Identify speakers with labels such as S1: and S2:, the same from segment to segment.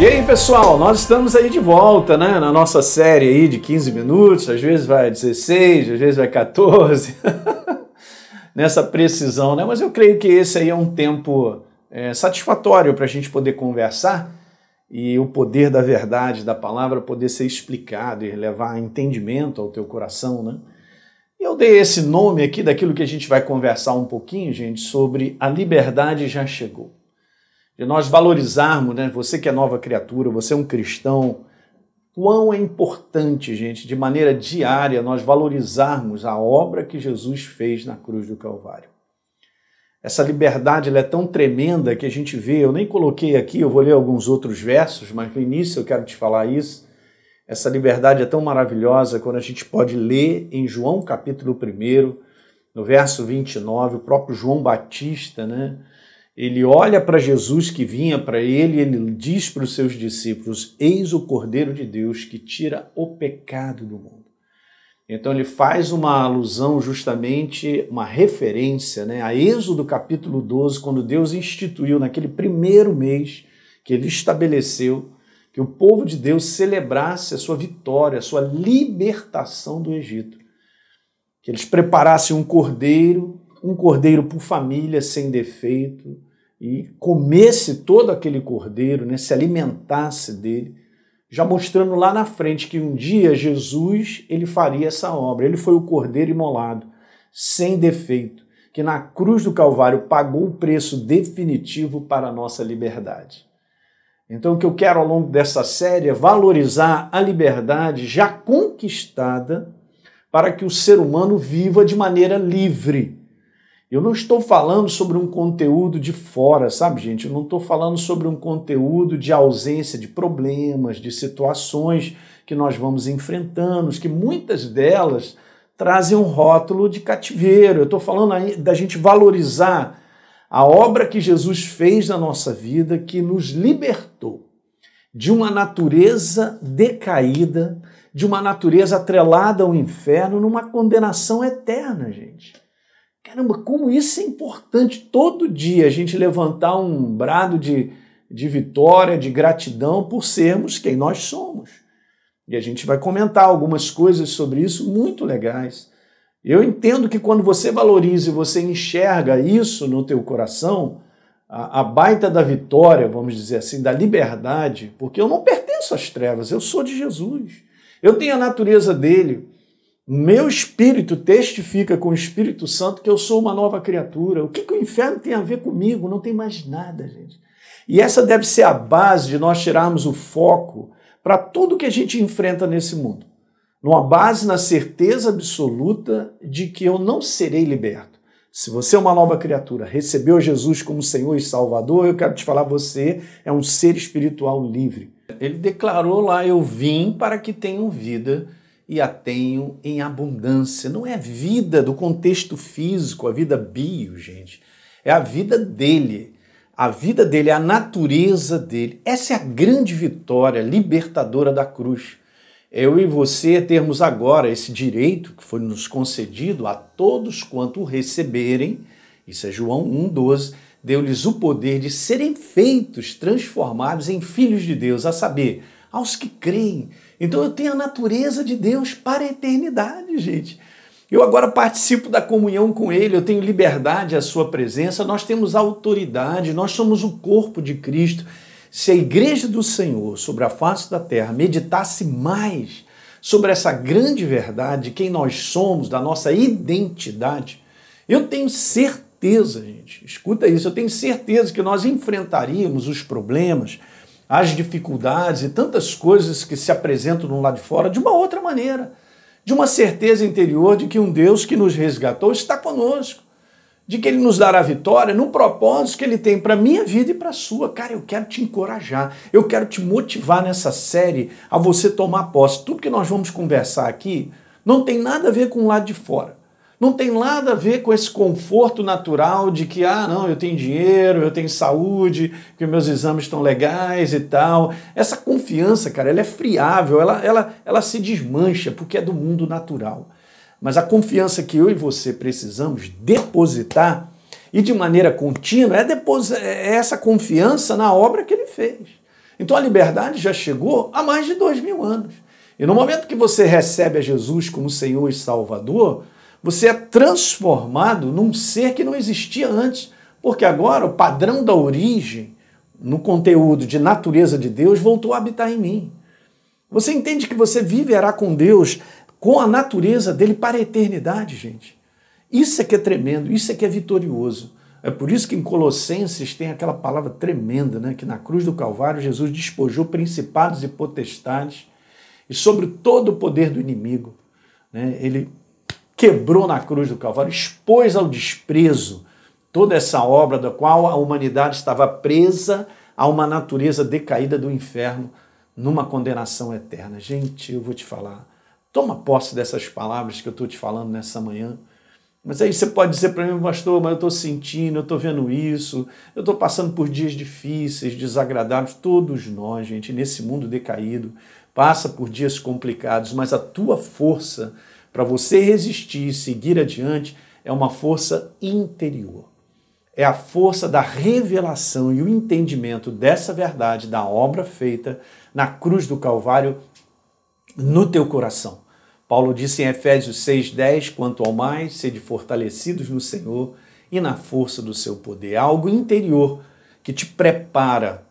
S1: E aí, pessoal, nós estamos aí de volta, né, na nossa série aí de 15 minutos, às vezes vai 16, às vezes vai 14, nessa precisão, né? Mas eu creio que esse aí é um tempo é, satisfatório para a gente poder conversar e o poder da verdade, da palavra, poder ser explicado e levar entendimento ao teu coração, né? Eu dei esse nome aqui daquilo que a gente vai conversar um pouquinho, gente, sobre a liberdade já chegou de nós valorizarmos, né? Você que é nova criatura, você é um cristão, quão é importante, gente, de maneira diária nós valorizarmos a obra que Jesus fez na cruz do Calvário. Essa liberdade é tão tremenda que a gente vê, eu nem coloquei aqui, eu vou ler alguns outros versos, mas no início eu quero te falar isso. Essa liberdade é tão maravilhosa quando a gente pode ler em João capítulo 1, no verso 29, o próprio João Batista, né? Ele olha para Jesus que vinha para ele ele diz para os seus discípulos: Eis o Cordeiro de Deus que tira o pecado do mundo. Então ele faz uma alusão, justamente, uma referência né, a Êxodo capítulo 12, quando Deus instituiu naquele primeiro mês que ele estabeleceu que o povo de Deus celebrasse a sua vitória, a sua libertação do Egito. Que eles preparassem um cordeiro, um cordeiro por família, sem defeito, e comesse todo aquele cordeiro, né, se alimentasse dele, já mostrando lá na frente que um dia Jesus ele faria essa obra. Ele foi o cordeiro imolado, sem defeito, que na cruz do Calvário pagou o preço definitivo para a nossa liberdade. Então, o que eu quero ao longo dessa série é valorizar a liberdade já conquistada para que o ser humano viva de maneira livre eu não estou falando sobre um conteúdo de fora, sabe, gente? Eu não estou falando sobre um conteúdo de ausência de problemas, de situações que nós vamos enfrentando, que muitas delas trazem um rótulo de cativeiro. Eu estou falando da gente valorizar a obra que Jesus fez na nossa vida, que nos libertou de uma natureza decaída, de uma natureza atrelada ao inferno, numa condenação eterna, gente. Caramba, como isso é importante todo dia a gente levantar um brado de, de vitória, de gratidão por sermos quem nós somos. E a gente vai comentar algumas coisas sobre isso muito legais. Eu entendo que quando você valoriza e você enxerga isso no teu coração, a, a, baita da vitória, vamos dizer assim, da liberdade, porque eu não pertenço às trevas, eu sou de Jesus. Eu tenho a natureza dele. Meu espírito testifica com o Espírito Santo que eu sou uma nova criatura. O que, que o inferno tem a ver comigo? Não tem mais nada, gente. E essa deve ser a base de nós tirarmos o foco para tudo que a gente enfrenta nesse mundo. Numa base na certeza absoluta de que eu não serei liberto. Se você é uma nova criatura, recebeu Jesus como Senhor e Salvador, eu quero te falar, você é um ser espiritual livre. Ele declarou lá: Eu vim para que tenham vida e a tenho em abundância. Não é vida do contexto físico, a vida bio, gente. É a vida dele. A vida dele, a natureza dele. Essa é a grande vitória libertadora da cruz. Eu e você termos agora esse direito que foi nos concedido a todos quanto o receberem, isso é João 1,12, deu-lhes o poder de serem feitos, transformados em filhos de Deus, a saber, aos que creem. Então eu tenho a natureza de Deus para a eternidade, gente. Eu agora participo da comunhão com Ele, eu tenho liberdade à Sua presença, nós temos autoridade, nós somos o corpo de Cristo. Se a igreja do Senhor sobre a face da terra meditasse mais sobre essa grande verdade, quem nós somos, da nossa identidade, eu tenho certeza, gente, escuta isso, eu tenho certeza que nós enfrentaríamos os problemas, as dificuldades e tantas coisas que se apresentam no lado de fora de uma outra maneira, de uma certeza interior de que um Deus que nos resgatou está conosco, de que Ele nos dará vitória no propósito que Ele tem para a minha vida e para a sua. Cara, eu quero te encorajar, eu quero te motivar nessa série a você tomar posse. Tudo que nós vamos conversar aqui não tem nada a ver com o lado de fora não tem nada a ver com esse conforto natural de que, ah, não, eu tenho dinheiro, eu tenho saúde, que meus exames estão legais e tal. Essa confiança, cara, ela é friável, ela, ela, ela se desmancha porque é do mundo natural. Mas a confiança que eu e você precisamos depositar e de maneira contínua é, depois, é essa confiança na obra que ele fez. Então a liberdade já chegou há mais de dois mil anos. E no momento que você recebe a Jesus como Senhor e Salvador, você é transformado num ser que não existia antes, porque agora o padrão da origem, no conteúdo de natureza de Deus, voltou a habitar em mim. Você entende que você viverá com Deus, com a natureza dele para a eternidade, gente. Isso é que é tremendo, isso é que é vitorioso. É por isso que em Colossenses tem aquela palavra tremenda, né? que na cruz do Calvário Jesus despojou principados e potestades e sobre todo o poder do inimigo. Né? Ele quebrou na cruz do Calvário, expôs ao desprezo toda essa obra da qual a humanidade estava presa a uma natureza decaída do inferno, numa condenação eterna. Gente, eu vou te falar, toma posse dessas palavras que eu estou te falando nessa manhã. Mas aí você pode dizer para mim, pastor, mas eu estou sentindo, eu estou vendo isso, eu estou passando por dias difíceis, desagradáveis. Todos nós, gente, nesse mundo decaído, passa por dias complicados, mas a tua força para você resistir e seguir adiante é uma força interior. É a força da revelação e o entendimento dessa verdade, da obra feita na cruz do Calvário no teu coração. Paulo disse em Efésios 6,10: quanto ao mais, sede fortalecidos no Senhor e na força do seu poder. Algo interior que te prepara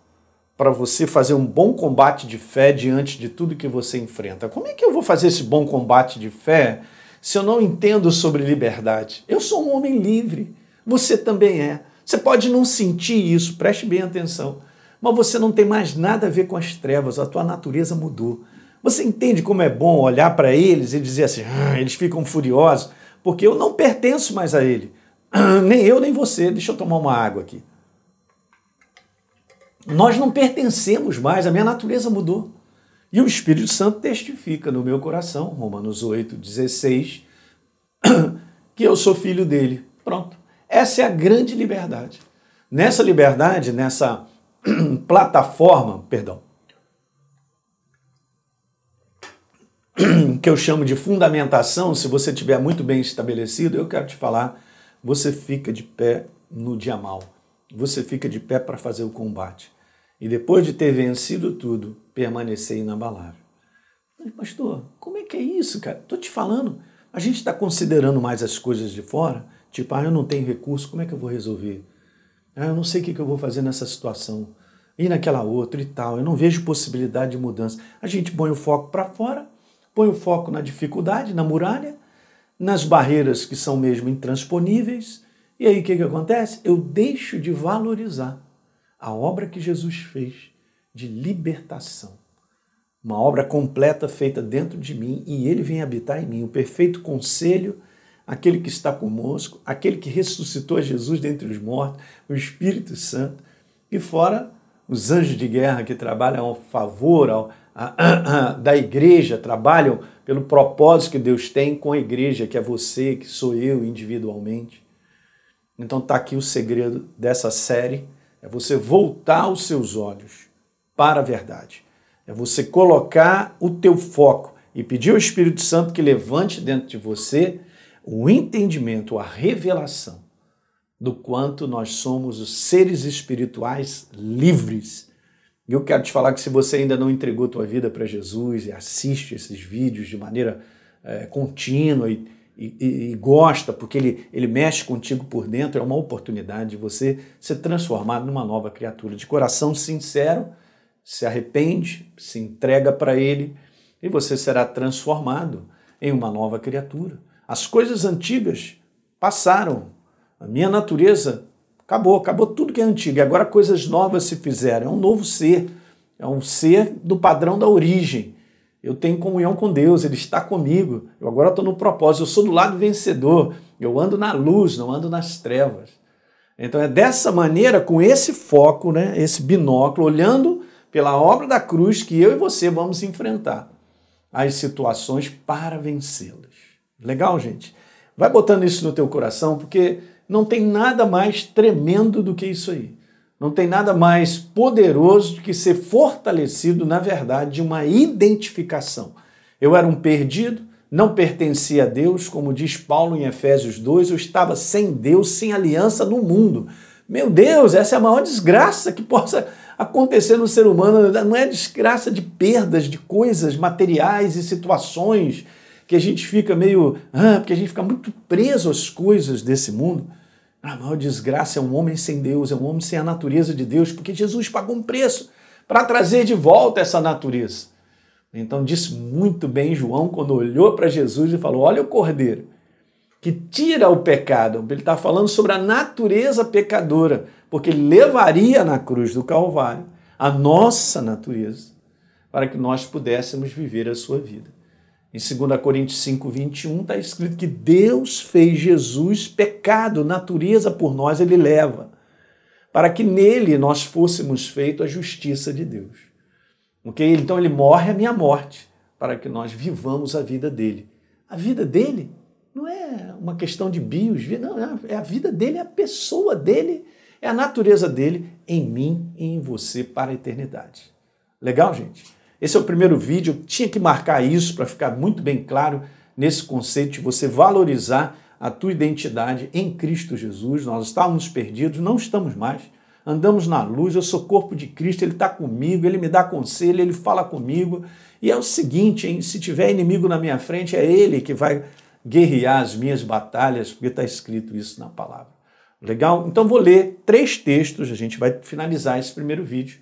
S1: para você fazer um bom combate de fé diante de tudo que você enfrenta. Como é que eu vou fazer esse bom combate de fé se eu não entendo sobre liberdade? Eu sou um homem livre, você também é. Você pode não sentir isso, preste bem atenção, mas você não tem mais nada a ver com as trevas, a tua natureza mudou. Você entende como é bom olhar para eles e dizer assim, ah, eles ficam furiosos, porque eu não pertenço mais a ele. nem eu, nem você. Deixa eu tomar uma água aqui. Nós não pertencemos mais, a minha natureza mudou. E o Espírito Santo testifica no meu coração, Romanos 8, 16, que eu sou filho dele. Pronto. Essa é a grande liberdade. Nessa liberdade, nessa plataforma, perdão, que eu chamo de fundamentação, se você tiver muito bem estabelecido, eu quero te falar, você fica de pé no dia mal. Você fica de pé para fazer o combate e depois de ter vencido tudo, permanecer inabalável. Pastor, como é que é isso, cara? Estou te falando, a gente está considerando mais as coisas de fora, tipo, ah, eu não tenho recurso, como é que eu vou resolver? Ah, eu não sei o que eu vou fazer nessa situação. E naquela outra e tal, eu não vejo possibilidade de mudança. A gente põe o foco para fora, põe o foco na dificuldade, na muralha, nas barreiras que são mesmo intransponíveis, e aí o que, que acontece? Eu deixo de valorizar a obra que Jesus fez de libertação. Uma obra completa feita dentro de mim e ele vem habitar em mim. O perfeito conselho, aquele que está conosco, aquele que ressuscitou Jesus dentre os mortos, o Espírito Santo, e fora os anjos de guerra que trabalham ao favor ao, a, a, a, da igreja, trabalham pelo propósito que Deus tem com a igreja, que é você, que sou eu individualmente. Então está aqui o segredo dessa série é você voltar os seus olhos para a verdade. É você colocar o teu foco e pedir ao Espírito Santo que levante dentro de você o entendimento, a revelação do quanto nós somos os seres espirituais livres. E eu quero te falar que se você ainda não entregou tua vida para Jesus e assiste esses vídeos de maneira é, contínua e e, e, e, gosta, porque ele, ele mexe contigo por dentro, é uma oportunidade de você ser transformado numa nova criatura. De coração sincero, se arrepende, se entrega para ele e você será transformado em uma nova criatura. As coisas antigas passaram, a minha natureza acabou, acabou tudo que é antigo, e agora coisas novas se fizeram. É um novo ser, é um ser do padrão da origem eu tenho comunhão com Deus, Ele está comigo. Eu agora estou no propósito, eu sou do lado vencedor. Eu ando na luz, não ando nas trevas. Então é dessa maneira, com esse foco, né, esse binóculo, olhando pela obra da cruz, que eu e você vamos enfrentar as situações para vencê-las. Legal, gente? Vai botando isso no teu coração, porque não tem nada mais tremendo do que isso aí. Não tem nada mais poderoso do que ser fortalecido, na verdade, de uma identificação. Eu era um perdido, não pertencia a Deus, como diz Paulo em Efésios 2, eu estava sem Deus, sem aliança no mundo. Meu Deus, essa é a maior desgraça que possa acontecer no ser humano. Não é desgraça de perdas de coisas materiais e situações que a gente fica meio. Ah, porque a gente fica muito preso às coisas desse mundo. A maior desgraça é um homem sem Deus, é um homem sem a natureza de Deus, porque Jesus pagou um preço para trazer de volta essa natureza. Então disse muito bem João quando olhou para Jesus e falou: Olha o cordeiro que tira o pecado. Ele está falando sobre a natureza pecadora, porque ele levaria na cruz do Calvário a nossa natureza para que nós pudéssemos viver a sua vida. Em 2 Coríntios 5, 21 está escrito que Deus fez Jesus pecado, natureza por nós ele leva, para que nele nós fôssemos feito a justiça de Deus. Ok? Então ele morre a minha morte, para que nós vivamos a vida dele. A vida dele não é uma questão de bios, não, é a vida dele, é a pessoa dele, é a natureza dele em mim e em você para a eternidade. Legal, gente? Esse é o primeiro vídeo, eu tinha que marcar isso para ficar muito bem claro nesse conceito de você valorizar a tua identidade em Cristo Jesus. Nós estávamos perdidos, não estamos mais. Andamos na luz, eu sou corpo de Cristo, Ele está comigo, Ele me dá conselho, Ele fala comigo. E é o seguinte, hein? se tiver inimigo na minha frente, é Ele que vai guerrear as minhas batalhas, porque está escrito isso na palavra. Legal? Então vou ler três textos, a gente vai finalizar esse primeiro vídeo,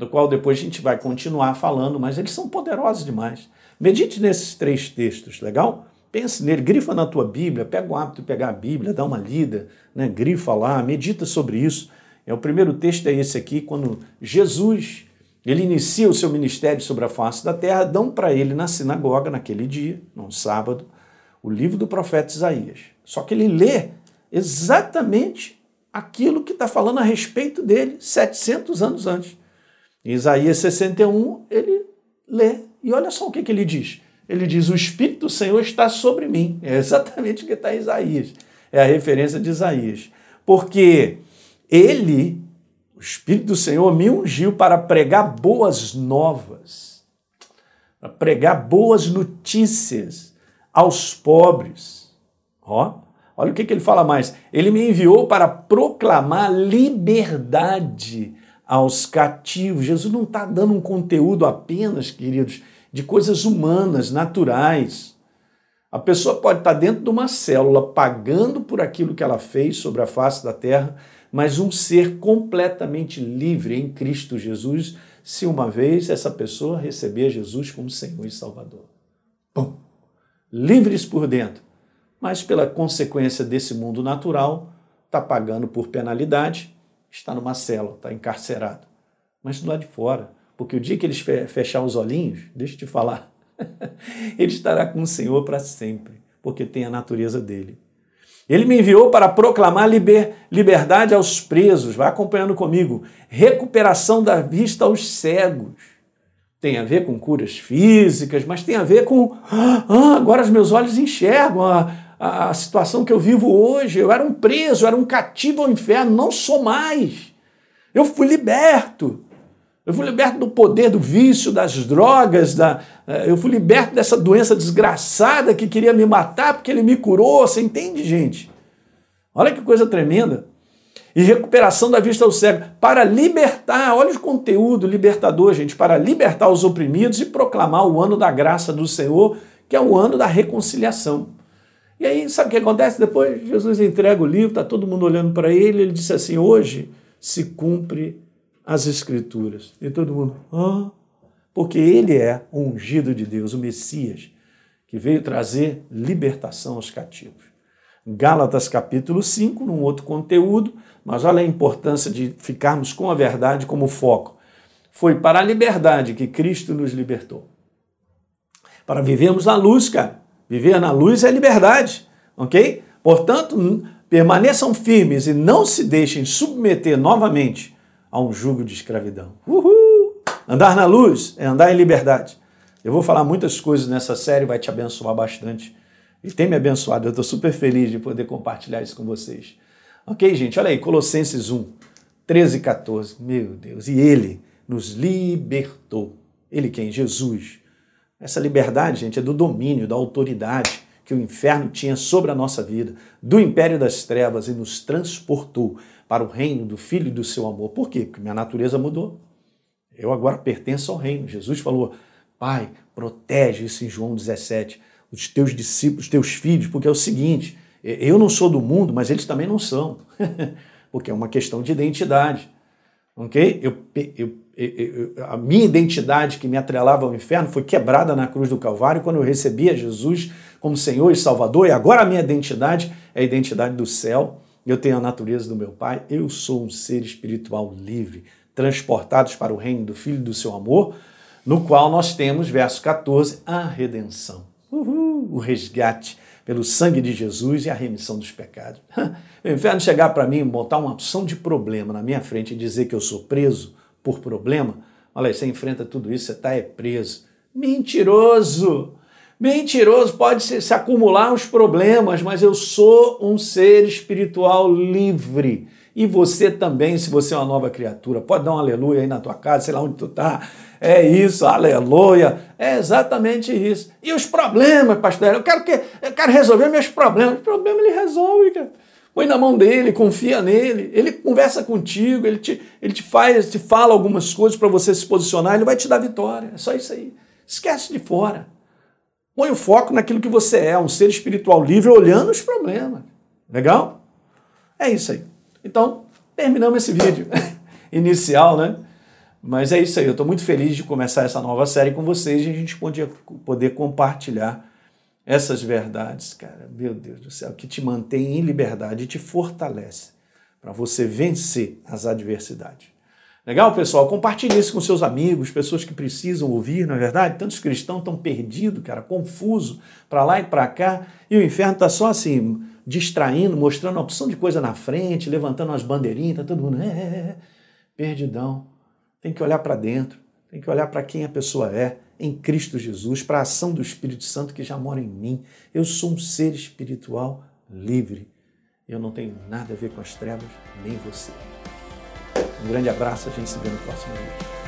S1: do qual depois a gente vai continuar falando, mas eles são poderosos demais. Medite nesses três textos, legal? Pense nele, grifa na tua Bíblia, pega o hábito de pegar a Bíblia, dá uma lida, né? grifa lá, medita sobre isso. É, o primeiro texto é esse aqui, quando Jesus ele inicia o seu ministério sobre a face da terra, dão para ele na sinagoga naquele dia, num sábado, o livro do profeta Isaías. Só que ele lê exatamente aquilo que está falando a respeito dele 700 anos antes. Em Isaías 61, ele lê. E olha só o que, que ele diz. Ele diz: O Espírito do Senhor está sobre mim. É exatamente o que está em Isaías. É a referência de Isaías. Porque ele, o Espírito do Senhor, me ungiu para pregar boas novas, para pregar boas notícias aos pobres. Ó, olha o que, que ele fala mais. Ele me enviou para proclamar liberdade aos cativos. Jesus não está dando um conteúdo apenas, queridos, de coisas humanas, naturais. A pessoa pode estar dentro de uma célula pagando por aquilo que ela fez sobre a face da terra, mas um ser completamente livre em Cristo Jesus, se uma vez essa pessoa receber Jesus como Senhor e Salvador. Bom, livres por dentro, mas pela consequência desse mundo natural, está pagando por penalidade, está numa cela, está encarcerado. Mas do lado de fora, porque o dia que eles fechar os olhinhos, deixa eu te falar, ele estará com o Senhor para sempre, porque tem a natureza dele. Ele me enviou para proclamar liber, liberdade aos presos, vai acompanhando comigo, recuperação da vista aos cegos, tem a ver com curas físicas, mas tem a ver com ah, agora os meus olhos enxergam a, a, situação que eu vivo hoje. Eu era um preso, eu era um cativo ao inferno, não sou mais. Eu fui liberto. Eu fui liberto do poder do vício, das drogas, da, eh, eu fui liberto dessa doença desgraçada que queria me matar porque ele me curou. Você entende, gente? Olha que coisa tremenda e recuperação da vista ao cego, para libertar, olha o conteúdo libertador, gente, para libertar os oprimidos e proclamar o ano da graça do Senhor, que é o ano da reconciliação. E aí, sabe o que acontece? Depois Jesus entrega o livro, está todo mundo olhando para ele, ele disse assim: hoje se cumpre as Escrituras. E todo mundo, ah, porque ele é o ungido de Deus, o Messias, que veio trazer libertação aos cativos. Gálatas capítulo 5, num outro conteúdo, mas olha a importância de ficarmos com a verdade como foco. Foi para a liberdade que Cristo nos libertou. Para vivermos na luz, cara. Viver na luz é liberdade, ok? Portanto, permaneçam firmes e não se deixem submeter novamente a um jugo de escravidão. Uhul! Andar na luz é andar em liberdade. Eu vou falar muitas coisas nessa série, vai te abençoar bastante. E tem me abençoado, eu estou super feliz de poder compartilhar isso com vocês. Ok, gente, olha aí, Colossenses 1, 13 e 14. Meu Deus, e Ele nos libertou. Ele quem? Jesus. Essa liberdade, gente, é do domínio, da autoridade que o inferno tinha sobre a nossa vida, do império das trevas e nos transportou para o reino do Filho e do seu amor. Por quê? Porque minha natureza mudou. Eu agora pertenço ao reino. Jesus falou: Pai, protege isso em João 17, os teus discípulos, os teus filhos, porque é o seguinte: eu não sou do mundo, mas eles também não são. porque é uma questão de identidade. Ok? Eu, eu, a minha identidade que me atrelava ao inferno foi quebrada na cruz do Calvário quando eu recebia Jesus como Senhor e Salvador, e agora a minha identidade é a identidade do céu. Eu tenho a natureza do meu Pai, eu sou um ser espiritual livre, transportados para o reino do Filho do seu amor, no qual nós temos, verso 14, a redenção. Uhul, o resgate pelo sangue de Jesus e a remissão dos pecados. O inferno chegar para mim, botar uma opção de problema na minha frente e dizer que eu sou preso por problema, olha, você enfrenta tudo isso, você está é preso. Mentiroso! Mentiroso, pode se, se acumular os problemas, mas eu sou um ser espiritual livre. E você também, se você é uma nova criatura, pode dar um aleluia aí na tua casa, sei lá onde tu tá. É isso, aleluia. É exatamente isso. E os problemas, pastor? Eu quero que eu quero resolver meus problemas. O problema ele resolve, cara. Põe na mão dele, confia nele. Ele conversa contigo, ele te, ele te faz, te fala algumas coisas para você se posicionar, ele vai te dar vitória. É só isso aí. Esquece de fora. Põe o foco naquilo que você é, um ser espiritual livre, olhando os problemas. Legal? É isso aí. Então, terminamos esse vídeo inicial, né? Mas é isso aí, eu estou muito feliz de começar essa nova série com vocês e a gente poder, poder compartilhar essas verdades, cara. Meu Deus do céu, que te mantém em liberdade e te fortalece para você vencer as adversidades. Legal, pessoal? Compartilhe isso com seus amigos, pessoas que precisam ouvir, não é verdade? Tantos cristãos estão perdidos, cara, confuso, para lá e para cá, e o inferno está só assim, distraindo, mostrando uma opção de coisa na frente, levantando umas bandeirinhas, tá todo mundo, é, é, é. perdidão. Tem que olhar para dentro, tem que olhar para quem a pessoa é em Cristo Jesus, para a ação do Espírito Santo que já mora em mim. Eu sou um ser espiritual livre. Eu não tenho nada a ver com as trevas, nem você. Um grande abraço, a gente se vê no próximo vídeo.